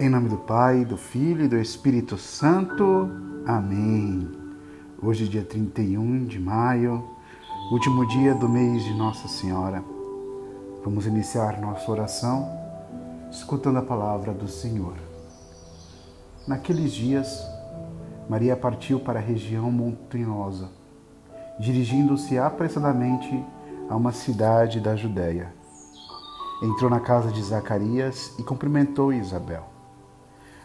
Em nome do Pai, do Filho e do Espírito Santo. Amém. Hoje, dia 31 de maio, último dia do mês de Nossa Senhora. Vamos iniciar nossa oração escutando a palavra do Senhor. Naqueles dias, Maria partiu para a região montanhosa, dirigindo-se apressadamente a uma cidade da Judéia. Entrou na casa de Zacarias e cumprimentou Isabel.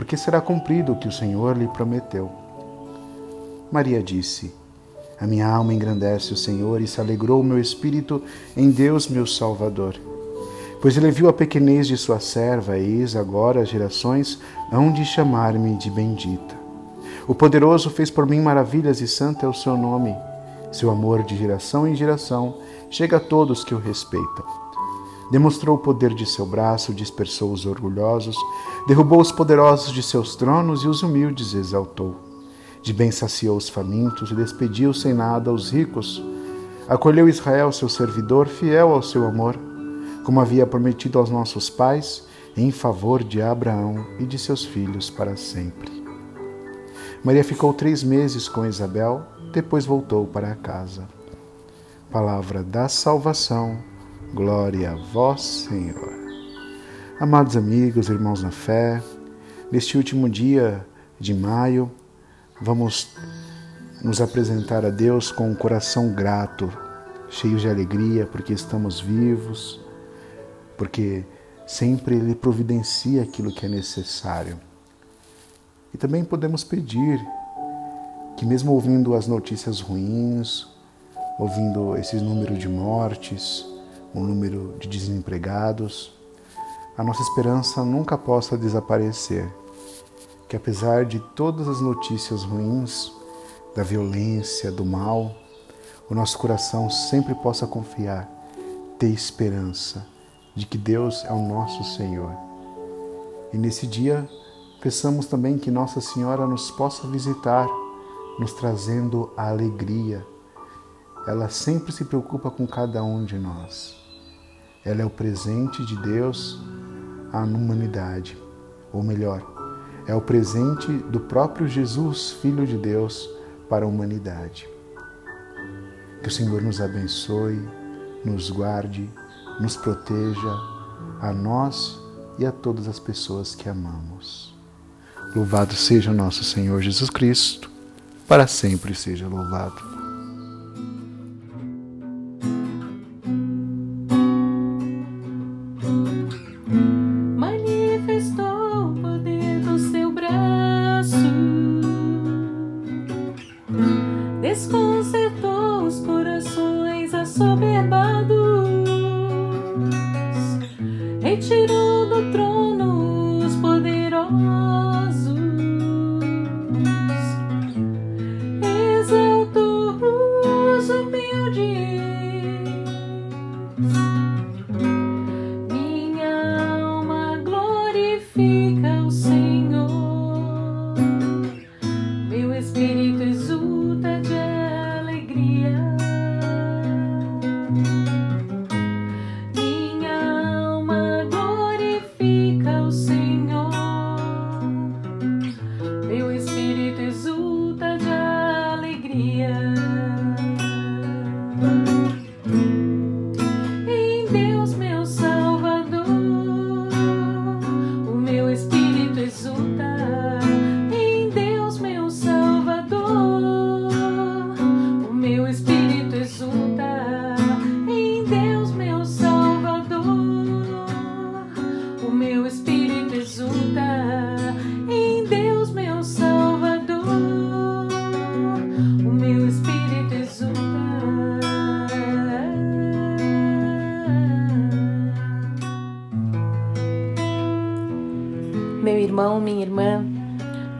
porque será cumprido o que o Senhor lhe prometeu. Maria disse: A minha alma engrandece o Senhor e se alegrou o meu espírito em Deus, meu Salvador. Pois ele viu a pequenez de sua serva, eis agora as gerações hão de chamar-me de bendita. O poderoso fez por mim maravilhas e santo é o seu nome. Seu amor de geração em geração chega a todos que o respeitam. Demonstrou o poder de seu braço, dispersou os orgulhosos, derrubou os poderosos de seus tronos e os humildes exaltou. De bem saciou os famintos e despediu sem nada os ricos. Acolheu Israel, seu servidor, fiel ao seu amor, como havia prometido aos nossos pais, em favor de Abraão e de seus filhos para sempre. Maria ficou três meses com Isabel, depois voltou para casa. Palavra da salvação Glória a vós, Senhor. Amados amigos, irmãos na fé, neste último dia de maio, vamos nos apresentar a Deus com um coração grato, cheio de alegria, porque estamos vivos, porque sempre Ele providencia aquilo que é necessário. E também podemos pedir que, mesmo ouvindo as notícias ruins, ouvindo esse número de mortes, o número de desempregados, a nossa esperança nunca possa desaparecer. Que apesar de todas as notícias ruins, da violência, do mal, o nosso coração sempre possa confiar, ter esperança de que Deus é o nosso Senhor. E nesse dia, peçamos também que Nossa Senhora nos possa visitar, nos trazendo a alegria. Ela sempre se preocupa com cada um de nós. Ela é o presente de Deus à humanidade, ou melhor, é o presente do próprio Jesus, Filho de Deus, para a humanidade. Que o Senhor nos abençoe, nos guarde, nos proteja, a nós e a todas as pessoas que amamos. Louvado seja nosso Senhor Jesus Cristo, para sempre seja louvado. Irmão, minha irmã,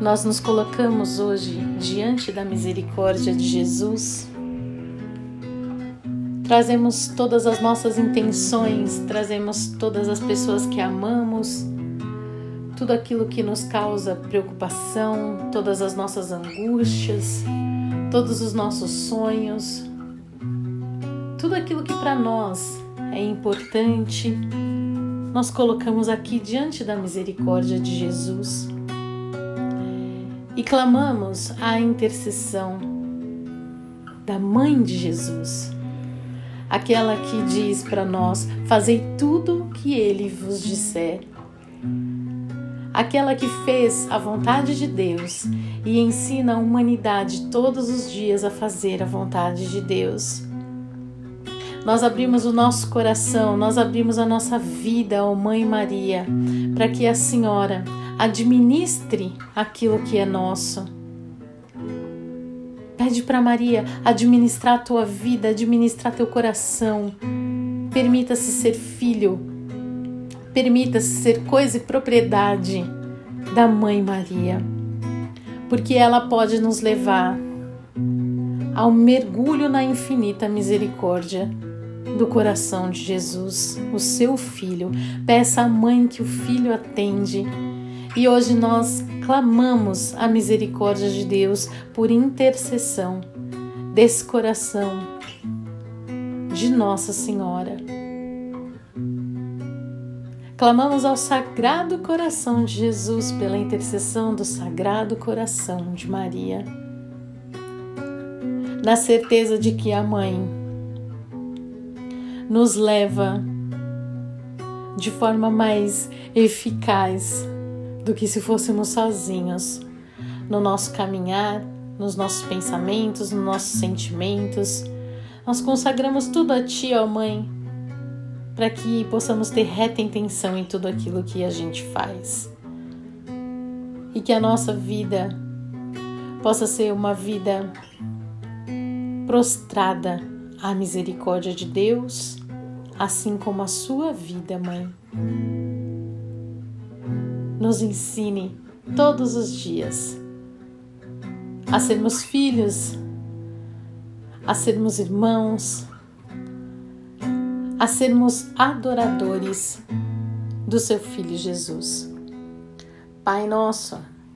nós nos colocamos hoje diante da misericórdia de Jesus. Trazemos todas as nossas intenções, trazemos todas as pessoas que amamos, tudo aquilo que nos causa preocupação, todas as nossas angústias, todos os nossos sonhos, tudo aquilo que para nós é importante, nós colocamos aqui diante da misericórdia de Jesus e clamamos a intercessão da Mãe de Jesus, aquela que diz para nós: Fazei tudo o que Ele vos disser. Aquela que fez a vontade de Deus e ensina a humanidade todos os dias a fazer a vontade de Deus. Nós abrimos o nosso coração, nós abrimos a nossa vida, ó Mãe Maria, para que a Senhora administre aquilo que é nosso. Pede para Maria administrar a tua vida, administrar teu coração. Permita-se ser filho, permita-se ser coisa e propriedade da Mãe Maria, porque ela pode nos levar ao mergulho na infinita misericórdia do coração de Jesus, o seu filho. Peça à mãe que o filho atende e hoje nós clamamos a misericórdia de Deus por intercessão desse coração de Nossa Senhora. Clamamos ao Sagrado Coração de Jesus pela intercessão do Sagrado Coração de Maria, na certeza de que a Mãe nos leva de forma mais eficaz do que se fôssemos sozinhos no nosso caminhar, nos nossos pensamentos, nos nossos sentimentos. Nós consagramos tudo a Ti, ó Mãe, para que possamos ter reta intenção em tudo aquilo que a gente faz. E que a nossa vida possa ser uma vida prostrada à misericórdia de Deus, assim como a sua vida, Mãe nos ensine todos os dias a sermos filhos, a sermos irmãos, a sermos adoradores do seu Filho Jesus. Pai nosso,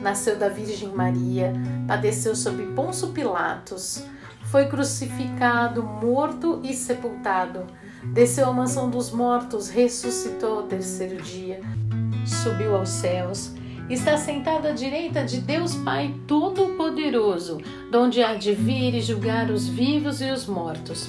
nasceu da Virgem Maria, padeceu sob Ponço Pilatos, foi crucificado, morto e sepultado desceu à mansão dos mortos, ressuscitou ao terceiro dia, subiu aos céus, está sentado à direita de Deus Pai Todo-Poderoso, donde há de vir e julgar os vivos e os mortos.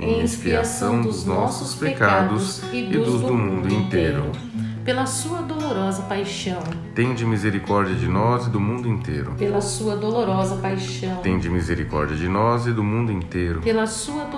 em expiação dos nossos pecados e dos do mundo inteiro pela sua dolorosa paixão, Tende misericórdia de nós e do mundo inteiro. pela sua dolorosa paixão, Tende misericórdia de nós e do mundo inteiro. pela sua dolorosa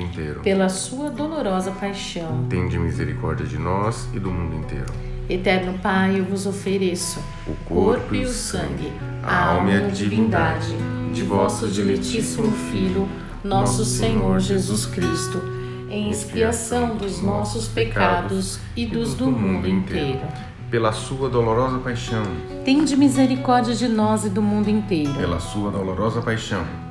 Pela sua dolorosa paixão. Tende misericórdia de nós e do mundo inteiro. Eterno Pai, eu vos ofereço O corpo e o sangue, a alma e a divindade de vosso diletíssimo Filho, nosso Senhor Jesus Cristo, em expiação dos nossos pecados e dos do mundo inteiro. Pela sua dolorosa paixão, Tende misericórdia de nós e do mundo inteiro. pela sua dolorosa paixão,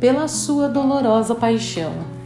Pela sua dolorosa paixão,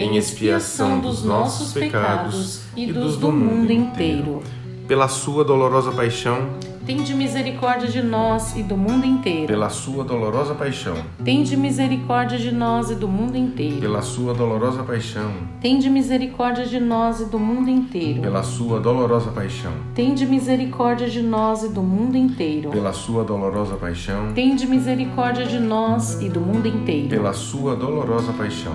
em expiação dos nossos pecados e dos do mundo inteiro. Pela sua dolorosa paixão, Tende misericórdia de nós e do mundo inteiro. pela sua dolorosa paixão, Tende misericórdia de nós e do mundo inteiro. pela sua dolorosa paixão, Tende misericórdia de nós e do mundo inteiro. pela sua dolorosa paixão, Tende misericórdia de nós e do mundo inteiro. pela sua dolorosa paixão, Tende misericórdia de nós e do mundo inteiro. pela sua dolorosa paixão,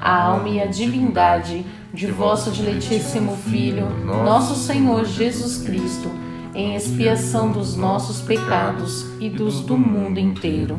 a alma e a divindade de vosso diletíssimo Filho, nosso Senhor Jesus Cristo, em expiação dos nossos pecados e dos do mundo inteiro.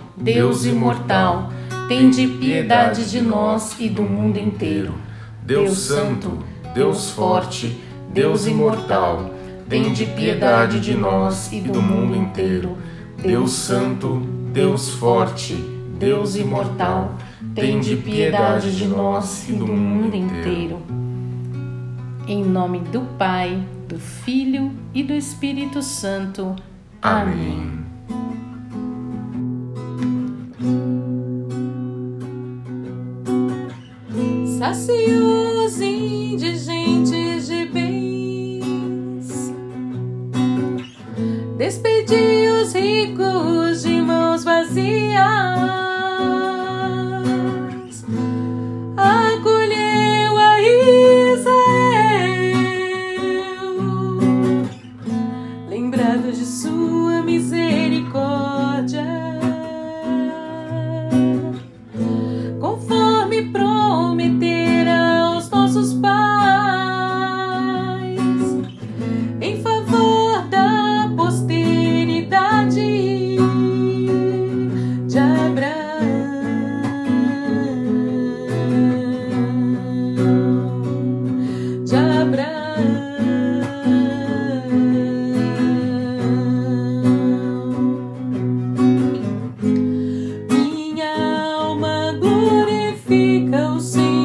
Deus Imortal, tende piedade de nós e do mundo inteiro. Deus Santo, Deus Forte, Deus Imortal, tende piedade de nós e do mundo inteiro. Deus Santo, Deus Forte, Deus Imortal, tende piedade de nós e do mundo inteiro. Em nome do Pai, do Filho e do Espírito Santo. Amém. Saciou see